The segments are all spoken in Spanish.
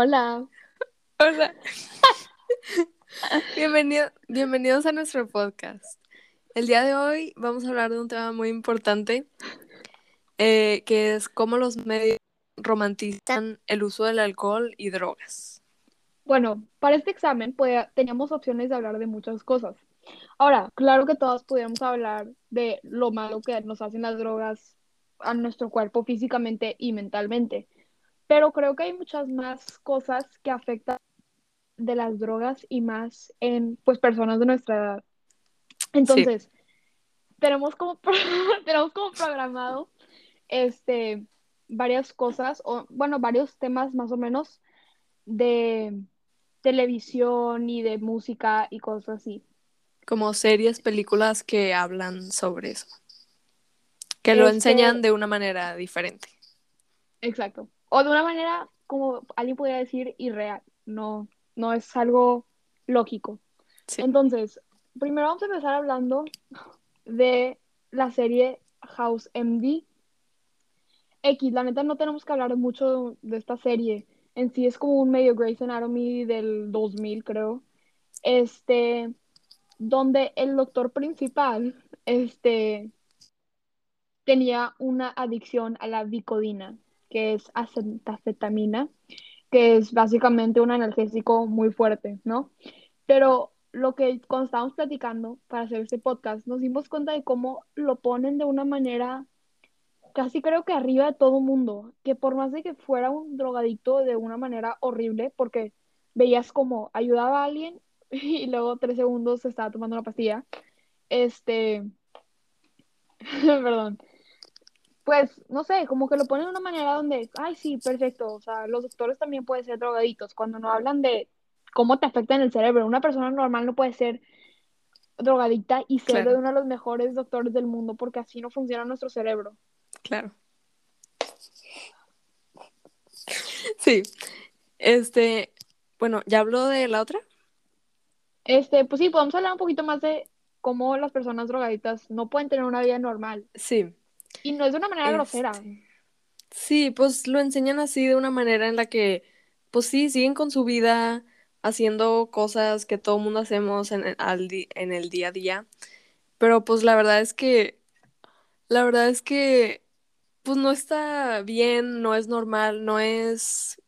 Hola. Hola. Bienvenido, bienvenidos a nuestro podcast. El día de hoy vamos a hablar de un tema muy importante, eh, que es cómo los medios romantizan el uso del alcohol y drogas. Bueno, para este examen teníamos opciones de hablar de muchas cosas. Ahora, claro que todos podríamos hablar de lo malo que nos hacen las drogas a nuestro cuerpo físicamente y mentalmente, pero creo que hay muchas más cosas que afectan de las drogas y más en pues personas de nuestra edad. Entonces, tenemos como tenemos como programado este varias cosas o bueno, varios temas más o menos de televisión y de música y cosas así. Como series, películas que hablan sobre eso. Que lo Este- enseñan de una manera diferente. Exacto. O de una manera como alguien podría decir irreal, no no es algo lógico. Sí. Entonces, primero vamos a empezar hablando de la serie House MD. X, la neta no tenemos que hablar mucho de esta serie. En sí es como un medio Grey's Anatomy del 2000, creo. Este, donde el doctor principal, este, tenía una adicción a la vicodina, que es acetafetamina, que es básicamente un analgésico muy fuerte, ¿no? Pero lo que cuando estábamos platicando para hacer este podcast, nos dimos cuenta de cómo lo ponen de una manera casi creo que arriba de todo mundo, que por más de que fuera un drogadicto de una manera horrible, porque veías como ayudaba a alguien y luego tres segundos se estaba tomando una pastilla, este, perdón, pues no sé, como que lo ponen de una manera donde, ay, sí, perfecto, o sea, los doctores también pueden ser drogadictos, cuando no hablan de cómo te afecta en el cerebro, una persona normal no puede ser drogadicta y ser Claro. de uno de los mejores doctores del mundo, porque así no funciona nuestro cerebro. Claro. Sí. Este, bueno, ¿ya habló de la otra? Este, pues sí, podemos hablar un poquito más de cómo las personas drogadictas no pueden tener una vida normal. Sí. Y no es de una manera grosera. Este, Sí, pues lo enseñan así de una manera en la que, pues sí, siguen con su vida haciendo cosas que todo mundo hacemos en el, al di- en el día a día. Pero pues la verdad es que, la verdad es que, pues no está bien, no es normal, no es,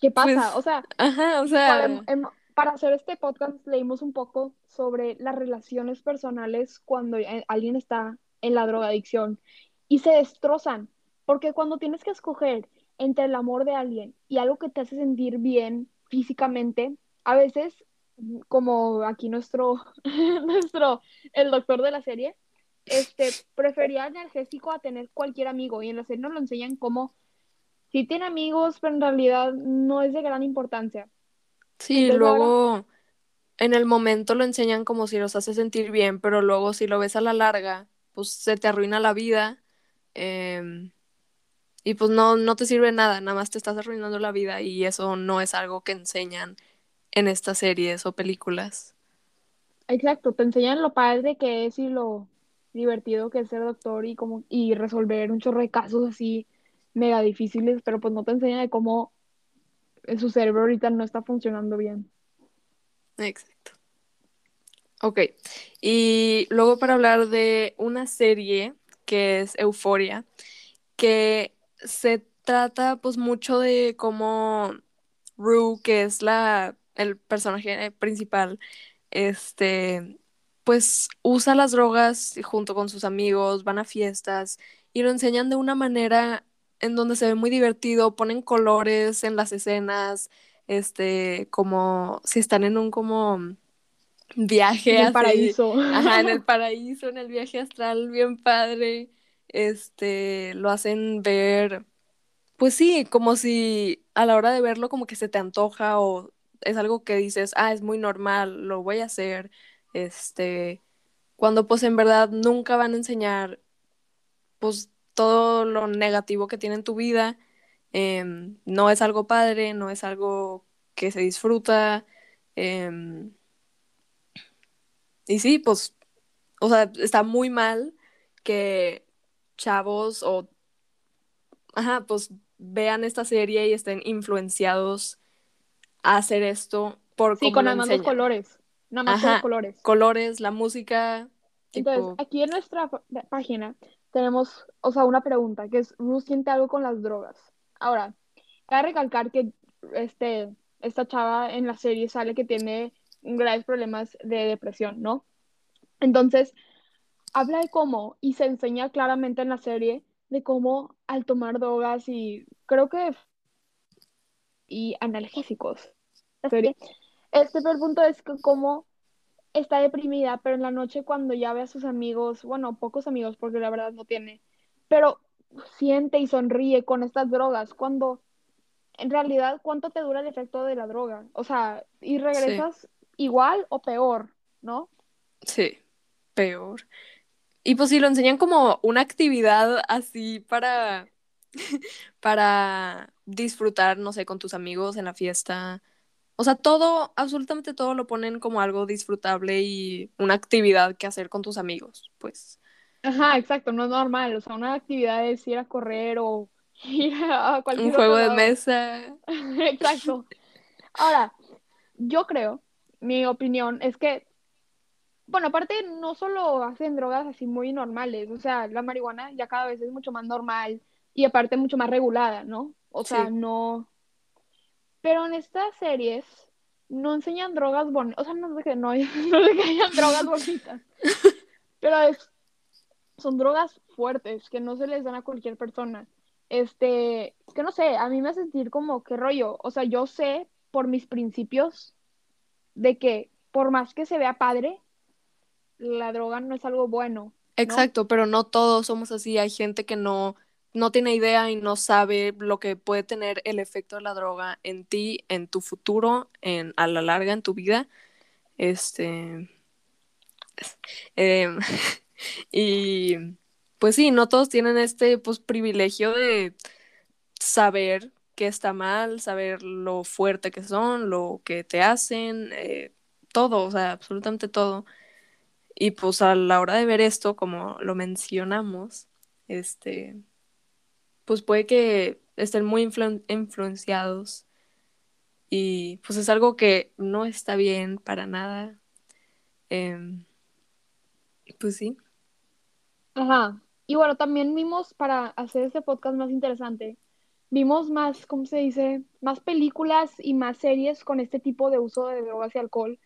¿Qué pasa? pues, O sea, ajá, o sea, para hacer este podcast leímos un poco sobre las relaciones personales cuando eh, alguien está en la drogadicción y se destrozan. Porque cuando tienes que escoger entre el amor de alguien y algo que te hace sentir bien físicamente, a veces, como aquí nuestro, nuestro, el doctor de la serie, este, prefería analgésico a tener cualquier amigo. Y en la serie nos lo enseñan como sí tiene amigos, pero en realidad no es de gran importancia. Sí, Entonces ahora, luego en el momento lo enseñan como si los hace sentir bien, pero luego si lo ves a la larga, pues se te arruina la vida. em, Y pues no, no te sirve nada, nada más te estás arruinando la vida y eso no es algo que enseñan en estas series o películas. exacto, te enseñan lo padre que es y lo divertido que es ser doctor y como y resolver un chorro de casos así mega difíciles, pero pues no te enseñan de cómo su cerebro ahorita no está funcionando bien. Exacto. Ok. Y luego para hablar de una serie que es Euforia, que se trata pues mucho de cómo Rue, que es la, el personaje principal, este, pues usa las drogas junto con sus amigos, van a fiestas y lo enseñan de una manera en donde se ve muy divertido, ponen colores en las escenas, este, como si están en un como viaje En el así, paraíso. ajá, en el paraíso, en el viaje astral, bien padre, este, lo hacen ver, pues sí, como si a la hora de verlo como que se te antoja o es algo que dices, ah, es muy normal, lo voy a hacer, este, cuando pues en verdad nunca van a enseñar pues todo lo negativo que tiene en tu vida, em, no es algo padre, no es algo que se disfruta, em, y sí, pues, o sea, está muy mal que chavos o ajá, pues vean esta serie y estén influenciados a hacer esto por Sí, con nada más los colores. Nada más Ajá. los colores. Colores, la música, Entonces, aquí en nuestra página tenemos, o sea, una pregunta, que es, ¿Ruth siente algo con las drogas? Ahora, cabe recalcar que este, esta chava en la serie sale que tiene graves problemas de depresión, ¿no? Entonces, habla de cómo, y se enseña claramente en la serie, de cómo al tomar drogas y creo que y analgésicos, la serie, este pero el punto es que cómo está deprimida, pero en la noche cuando ya ve a sus amigos, bueno, pocos amigos porque la verdad no tiene, pero siente y sonríe con estas drogas, cuando en realidad, ¿cuánto te dura el efecto de la droga? O sea, y regresas igual o peor, ¿no? sí, peor. Y pues si lo enseñan como una actividad así para, para disfrutar, no sé, con tus amigos en la fiesta. O sea, todo, absolutamente todo lo ponen como algo disfrutable y una actividad que hacer con tus amigos, pues. Ajá, exacto, no es normal, o sea, una actividad es ir a correr o ir a Un cualquier juego otro de mesa. Exacto. Ahora, yo creo, mi opinión es que, bueno, aparte no solo hacen drogas así muy normales, o sea, la marihuana ya cada vez es mucho más normal y aparte mucho más regulada, ¿no? O sea, Sí, no, pero en estas series no enseñan drogas bonitas, o sea, no es que no, no es que hayan drogas bonitas, pero es, son drogas fuertes que no se les dan a cualquier persona. Este, que no sé, a mí me hace sentir como qué rollo, o sea, yo sé por mis principios de que por más que se vea padre, la droga no es algo bueno, ¿no? exacto, pero no todos somos así. Hay gente que no, no tiene idea y no sabe lo que puede tener el efecto de la droga en ti, en tu futuro, en, a la larga en tu vida. Este. em, y pues sí, no todos tienen este pues privilegio de saber que está mal, saber lo fuerte que son, lo que te hacen, eh, todo, o sea, absolutamente todo. Y pues a la hora de ver esto, como lo mencionamos, este, pues puede que estén muy influ- influenciados y pues es algo que no está bien para nada. Em, pues sí, Ajá. Y bueno, también vimos, para hacer este podcast más interesante, vimos más, ¿cómo se dice? Más películas y más series con este tipo de uso de drogas y alcohol.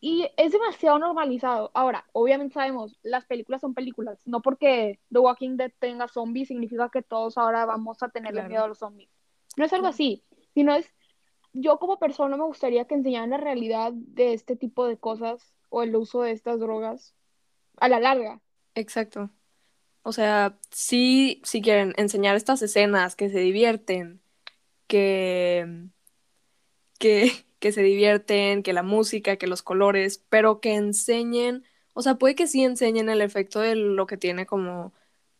Y es demasiado normalizado. Ahora, obviamente sabemos, las películas son películas. No porque The Walking Dead tenga zombies significa que todos ahora vamos a tenerle Claro. miedo a los zombies. No es algo Claro. así, sino es, yo como persona me gustaría que enseñaran la realidad de este tipo de cosas o el uso de estas drogas a la larga. exacto. O sea, sí, si quieren enseñar estas escenas que se divierten, que, que, que se divierten, que la música, que los colores, pero que enseñen, o sea, puede que sí enseñen el efecto de lo que tiene como,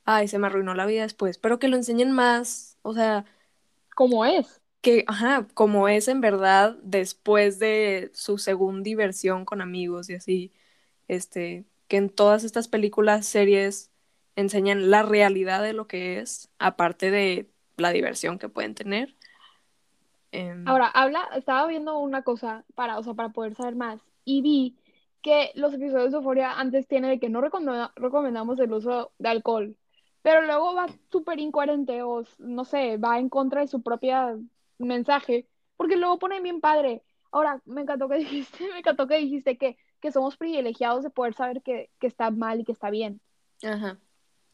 ay, se me arruinó la vida después, pero que lo enseñen más, o sea, Como es. que, ajá, como es en verdad después de su segunda diversión con amigos y así, este, que en todas estas películas, series, enseñan la realidad de lo que es, aparte de la diversión que pueden tener. Em, Ahora, habla, estaba viendo una cosa para, o sea, para poder saber más y vi que los episodios de Euphoria antes tiene de que no recomenda- recomendamos el uso de alcohol, pero luego va súper incoherente o no sé, va en contra de su propia mensaje, porque luego pone bien padre. Ahora, me encantó que dijiste, me encantó que dijiste que, que somos privilegiados de poder saber que, que está mal y que está bien, ajá,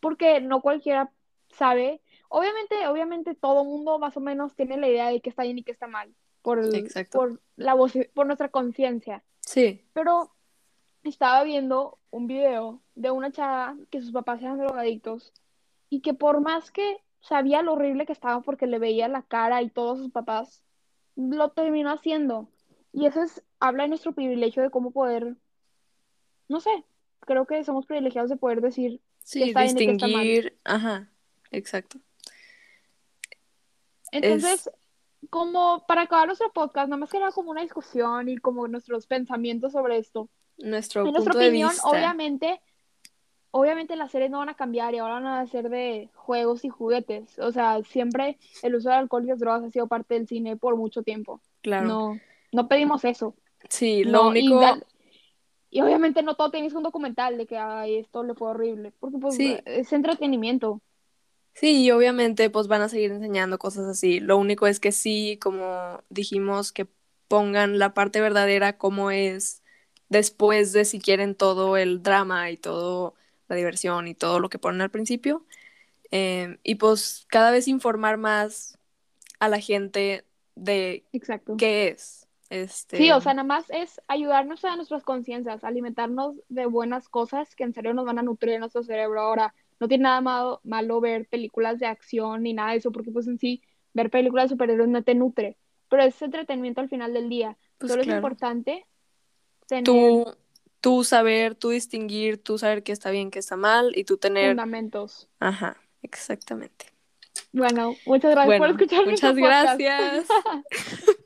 porque no cualquiera sabe. Obviamente, obviamente todo mundo más o menos tiene la idea de que está bien y que está mal por, el- por la voz, por nuestra conciencia. Sí, Pero estaba viendo un video de una chava que sus papás eran drogadictos y que por más que sabía lo horrible que estaba porque le veía la cara y todos sus papás, lo terminó haciendo. Y eso es, habla de nuestro privilegio de cómo poder, no sé, creo que somos privilegiados de poder decir que sí, está bien y que está mal. distinguir, ajá, exacto. Entonces, Es como para acabar nuestro podcast, nada más que era como una discusión y como nuestros pensamientos sobre esto. nuestro En nuestra punto de opinión, vista. obviamente, obviamente las series no van a cambiar y ahora van a ser de juegos y juguetes. O sea, siempre el uso de alcohol y las drogas ha sido parte del cine por mucho tiempo. Claro. No, no pedimos eso. Sí, lo No, único... Y, da- y obviamente no todo tienes un documental de que ay, esto le fue horrible. Porque pues Sí. es entretenimiento. Sí, y obviamente pues van a seguir enseñando cosas así. Lo único es que sí, como dijimos, que pongan la parte verdadera como es después de si quieren todo el drama y todo la diversión y todo lo que ponen al principio. Eh, y pues cada vez informar más a la gente de Exacto. qué es. Este, Sí, o sea, nada más es ayudarnos a nuestras conciencias, alimentarnos de buenas cosas que en serio nos van a nutrir nuestro cerebro. Ahora, no tiene nada malo, malo ver películas de acción ni nada de eso, porque pues en sí, ver películas de superhéroes no te nutre, pero es entretenimiento al final del día. Pues Solo es importante tener tú, tú saber, tú distinguir, tú saber qué está bien, qué está mal y tú tener... fundamentos. Ajá, exactamente. Bueno, muchas gracias por Bueno, escuchar muchas gracias.